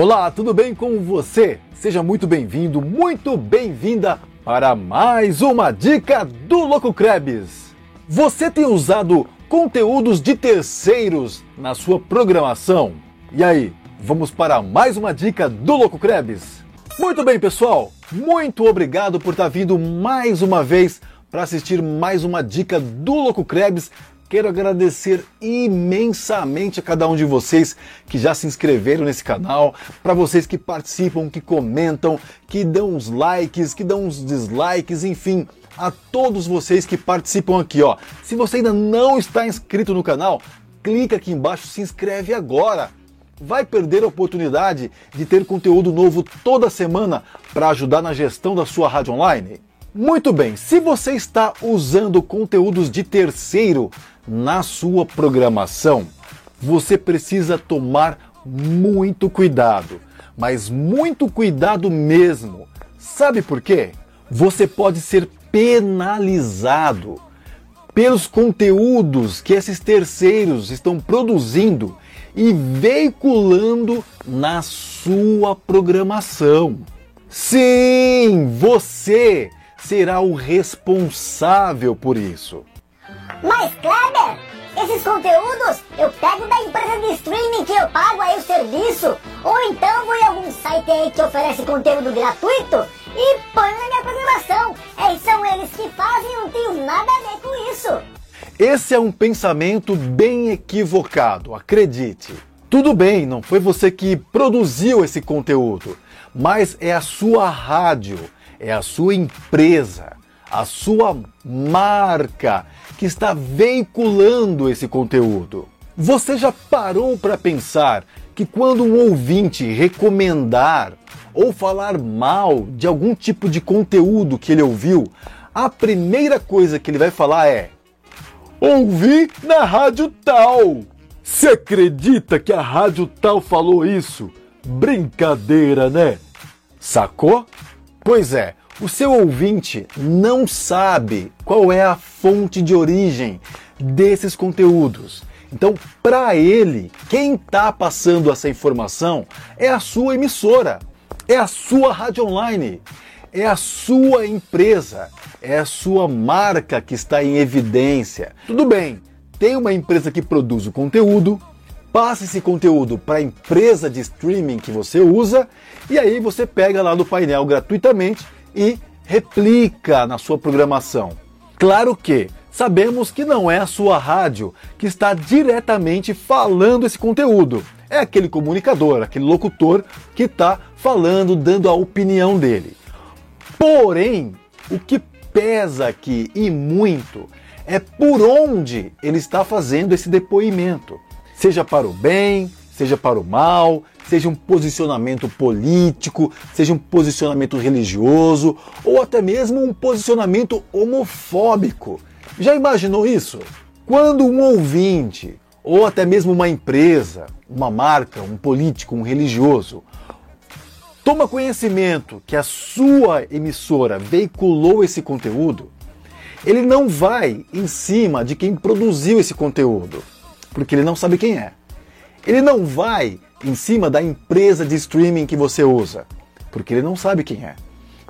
Olá, tudo bem com você? Seja muito bem-vindo, muito bem-vinda para mais uma dica do Loco Krebs. Você tem usado conteúdos de terceiros na sua programação? E aí, vamos para mais uma dica do Loco Krebs? Muito bem, pessoal, muito obrigado por estar vindo mais uma vez para assistir mais uma dica do Loco Krebs Quero agradecer imensamente a cada um de vocês que já se inscreveram nesse canal, para vocês que participam, que comentam, que dão os likes, que dão os dislikes, enfim, a todos vocês que participam aqui, ó. Se você ainda não está inscrito no canal, clica aqui embaixo, se inscreve agora. Vai perder a oportunidade de ter conteúdo novo toda semana para ajudar na gestão da sua rádio online? Muito bem, se você está usando conteúdos de terceiro na sua programação, você precisa tomar muito cuidado, mas muito cuidado mesmo. Sabe por quê? Você pode ser penalizado pelos conteúdos que esses terceiros estão produzindo e veiculando na sua programação. Sim, você será o responsável por isso. Mas Kleber, esses conteúdos eu pego da empresa de streaming que eu pago aí o serviço, ou então vou em algum site aí que oferece conteúdo gratuito e ponho na minha programação. É, são eles que fazem, não tenho nada a ver com isso. Esse é um pensamento bem equivocado, acredite. Tudo bem, não foi você que produziu esse conteúdo, mas é a sua rádio, é a sua empresa, a sua marca que está veiculando esse conteúdo. Você já parou para pensar que quando um ouvinte recomendar ou falar mal de algum tipo de conteúdo que ele ouviu, a primeira coisa que ele vai falar é: Ouvi na rádio tal. Você acredita que a rádio tal falou isso? Brincadeira, né? Sacou? Pois é, o seu ouvinte não sabe qual é a fonte de origem desses conteúdos. Então, para ele, quem está passando essa informação é a sua emissora, é a sua rádio online, é a sua empresa, é a sua marca que está em evidência. Tudo bem, tem uma empresa que produz o conteúdo, passa esse conteúdo para a empresa de streaming que você usa e aí você pega lá no painel gratuitamente e replica na sua programação. Claro que sabemos que não é a sua rádio que está diretamente falando esse conteúdo. É aquele comunicador, aquele locutor que está falando, dando a opinião dele. Porém, o que pesa aqui e muito é por onde ele está fazendo esse depoimento. Seja para o bem, seja para o mal, seja um posicionamento político, seja um posicionamento religioso ou até mesmo um posicionamento homofóbico. Já imaginou isso? Quando um ouvinte ou até mesmo uma empresa, uma marca, um político, um religioso toma conhecimento que a sua emissora veiculou esse conteúdo, ele não vai em cima de quem produziu esse conteúdo, porque ele não sabe quem é. Ele não vai em cima da empresa de streaming que você usa, porque ele não sabe quem é.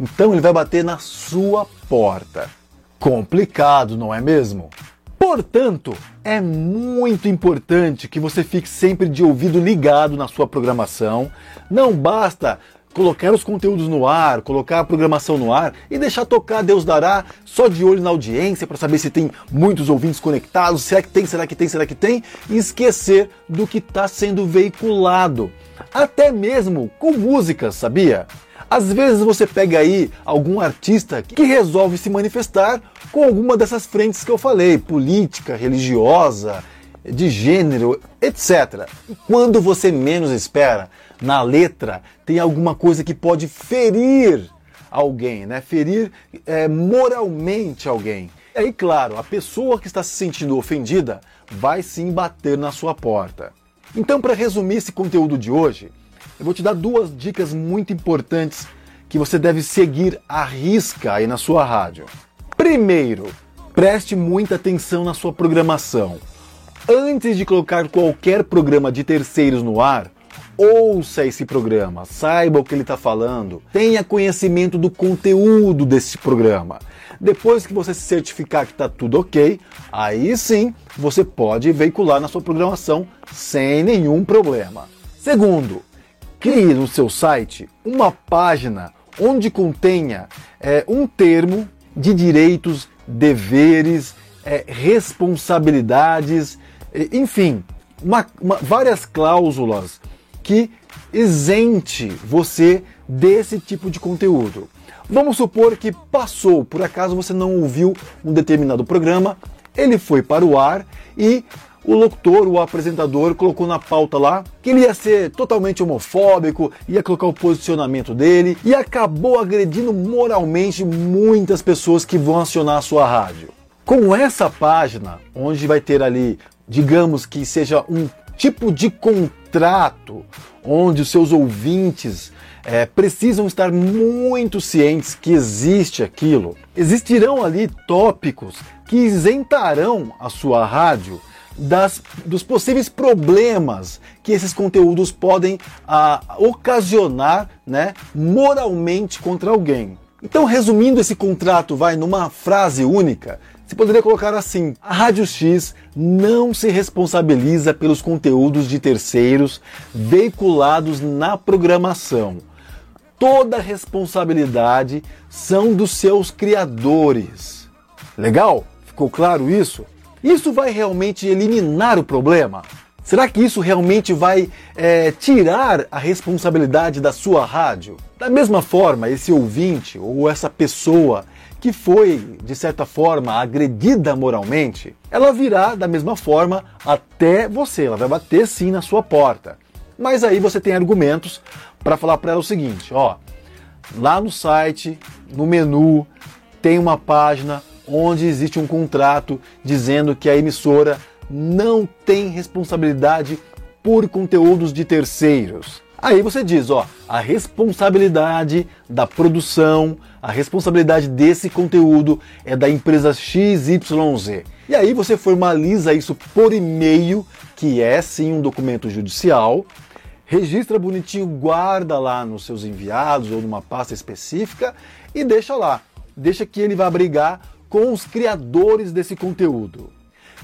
Então ele vai bater na sua porta. Complicado, não é mesmo? Portanto, é muito importante que você fique sempre de ouvido ligado na sua programação. Não basta colocar os conteúdos no ar, colocar a programação no ar e deixar tocar Deus dará só de olho na audiência para saber se tem muitos ouvintes conectados, será que tem, será que tem, será que tem, e esquecer do que está sendo veiculado. Até mesmo com músicas, sabia? Às vezes você pega aí algum artista que resolve se manifestar com alguma dessas frentes que eu falei, política, religiosa, de gênero, etc. E quando você menos espera, na letra tem alguma coisa que pode ferir alguém, né? Ferir é, moralmente alguém. E aí, claro, a pessoa que está se sentindo ofendida vai sim bater na sua porta. Então, para resumir esse conteúdo de hoje, eu vou te dar duas dicas muito importantes que você deve seguir à risca aí na sua rádio. Primeiro, preste muita atenção na sua programação. Antes de colocar qualquer programa de terceiros no ar, ouça esse programa, saiba o que ele está falando, tenha conhecimento do conteúdo desse programa. Depois que você se certificar que está tudo ok, aí sim você pode veicular na sua programação sem nenhum problema. Segundo, crie no seu site uma página onde contenha é, um termo de direitos, deveres, é, responsabilidades, enfim, uma, uma, várias cláusulas que isente você desse tipo de conteúdo. Vamos supor que passou, por acaso você não ouviu um determinado programa, ele foi para o ar e o locutor, o apresentador, colocou na pauta lá que ele ia ser totalmente homofóbico, ia colocar o posicionamento dele e acabou agredindo moralmente muitas pessoas que vão acionar a sua rádio. Com essa página, onde vai ter ali, digamos que seja um tipo de contrato, onde os seus ouvintes é, precisam estar muito cientes que existe aquilo. Existirão ali tópicos que isentarão a sua rádio das, dos possíveis problemas que esses conteúdos podem ah, ocasionar né, moralmente contra alguém. Então, resumindo esse contrato, vai numa frase única, você poderia colocar assim: a Rádio X não se responsabiliza pelos conteúdos de terceiros veiculados na programação. Toda responsabilidade são dos seus criadores. Legal? Ficou claro isso? Isso vai realmente eliminar o problema? Será que isso realmente vai é, tirar a responsabilidade da sua rádio? Da mesma forma, esse ouvinte ou essa pessoa que foi, de certa forma, agredida moralmente, ela virá da mesma forma até você, ela vai bater sim na sua porta. Mas aí você tem argumentos para falar para ela o seguinte: ó, lá no site, no menu, tem uma página onde existe um contrato dizendo que a emissora não tem responsabilidade por conteúdos de terceiros. Aí você diz, ó, a responsabilidade da produção, a responsabilidade desse conteúdo é da empresa XYZ. E aí você formaliza isso por e-mail, que é sim um documento judicial, registra bonitinho, guarda lá nos seus enviados ou numa pasta específica e deixa lá. Deixa que ele vá brigar com os criadores desse conteúdo.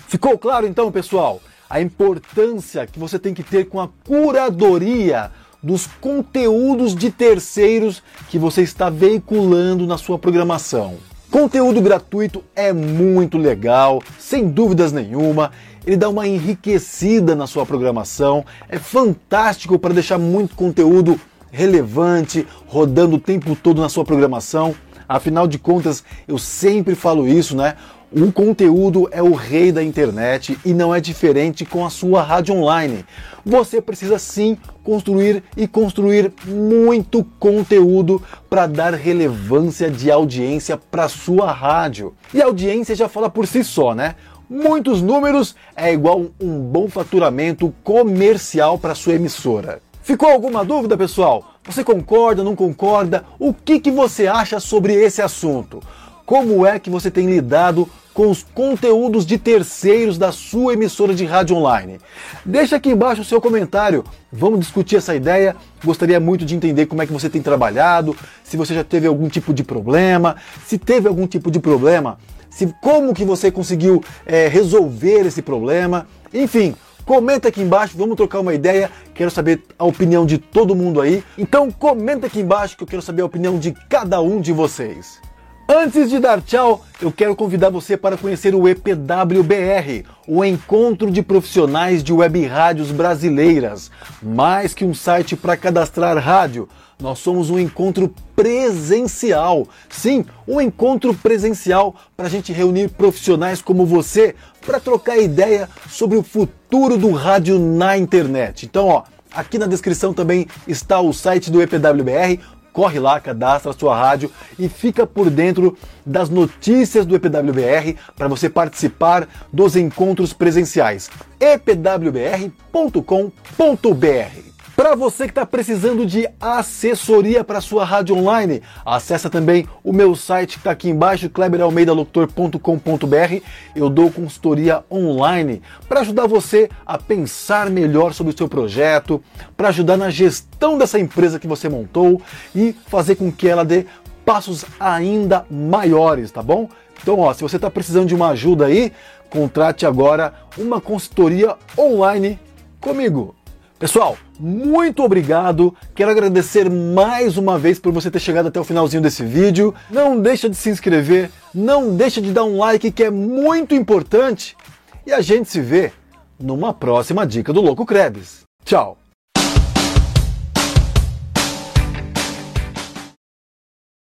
Ficou claro então, pessoal, a importância que você tem que ter com a curadoria dos conteúdos de terceiros que você está veiculando na sua programação. Conteúdo gratuito é muito legal, sem dúvidas nenhuma. Ele dá uma enriquecida na sua programação, é fantástico para deixar muito conteúdo relevante rodando o tempo todo na sua programação. Afinal de contas, eu sempre falo isso, né? O conteúdo é o rei da internet e não é diferente com a sua rádio online. Você precisa sim construir e construir muito conteúdo para dar relevância de audiência para sua rádio. E a audiência já fala por si só, né? Muitos números é igual um bom faturamento comercial para sua emissora. Ficou alguma dúvida, pessoal? Você concorda, não concorda? O que, que você acha sobre esse assunto? Como é que você tem lidado com os conteúdos de terceiros da sua emissora de rádio online? Deixa aqui embaixo o seu comentário. Vamos discutir essa ideia. Gostaria muito de entender como é que você tem trabalhado, se você já teve algum tipo de problema, se teve algum tipo de problema, se como que você conseguiu é, resolver esse problema. Enfim, Comenta aqui embaixo, vamos trocar uma ideia. Quero saber a opinião de todo mundo aí. Então comenta aqui embaixo que eu quero saber a opinião de cada um de vocês. Antes de dar tchau, eu quero convidar você para conhecer o EPWBR, o Encontro de Profissionais de Web Rádios Brasileiras. Mais que um site para cadastrar rádio, nós somos um encontro presencial. Sim, um encontro presencial para a gente reunir profissionais como você para trocar ideia sobre o futuro do rádio na internet. Então, ó, aqui na descrição também está o site do EPWBR. Corre lá, cadastra a sua rádio e fica por dentro das notícias do EPWBR para você participar dos encontros presenciais. epwbr.com.br Para você que está precisando de assessoria para sua rádio online, acessa também o meu site que está aqui embaixo, kleberalmeidaloutor.com.br. Eu dou consultoria online para ajudar você a pensar melhor sobre o seu projeto, para ajudar na gestão dessa empresa que você montou e fazer com que ela dê passos ainda maiores, tá bom? Então, ó, se você está precisando de uma ajuda aí, contrate agora uma consultoria online comigo. Pessoal, muito obrigado. Quero agradecer mais uma vez por você ter chegado até o finalzinho desse vídeo. Não deixa de se inscrever, não deixa de dar um like que é muito importante. E a gente se vê numa próxima dica do Louco Krebs. Tchau.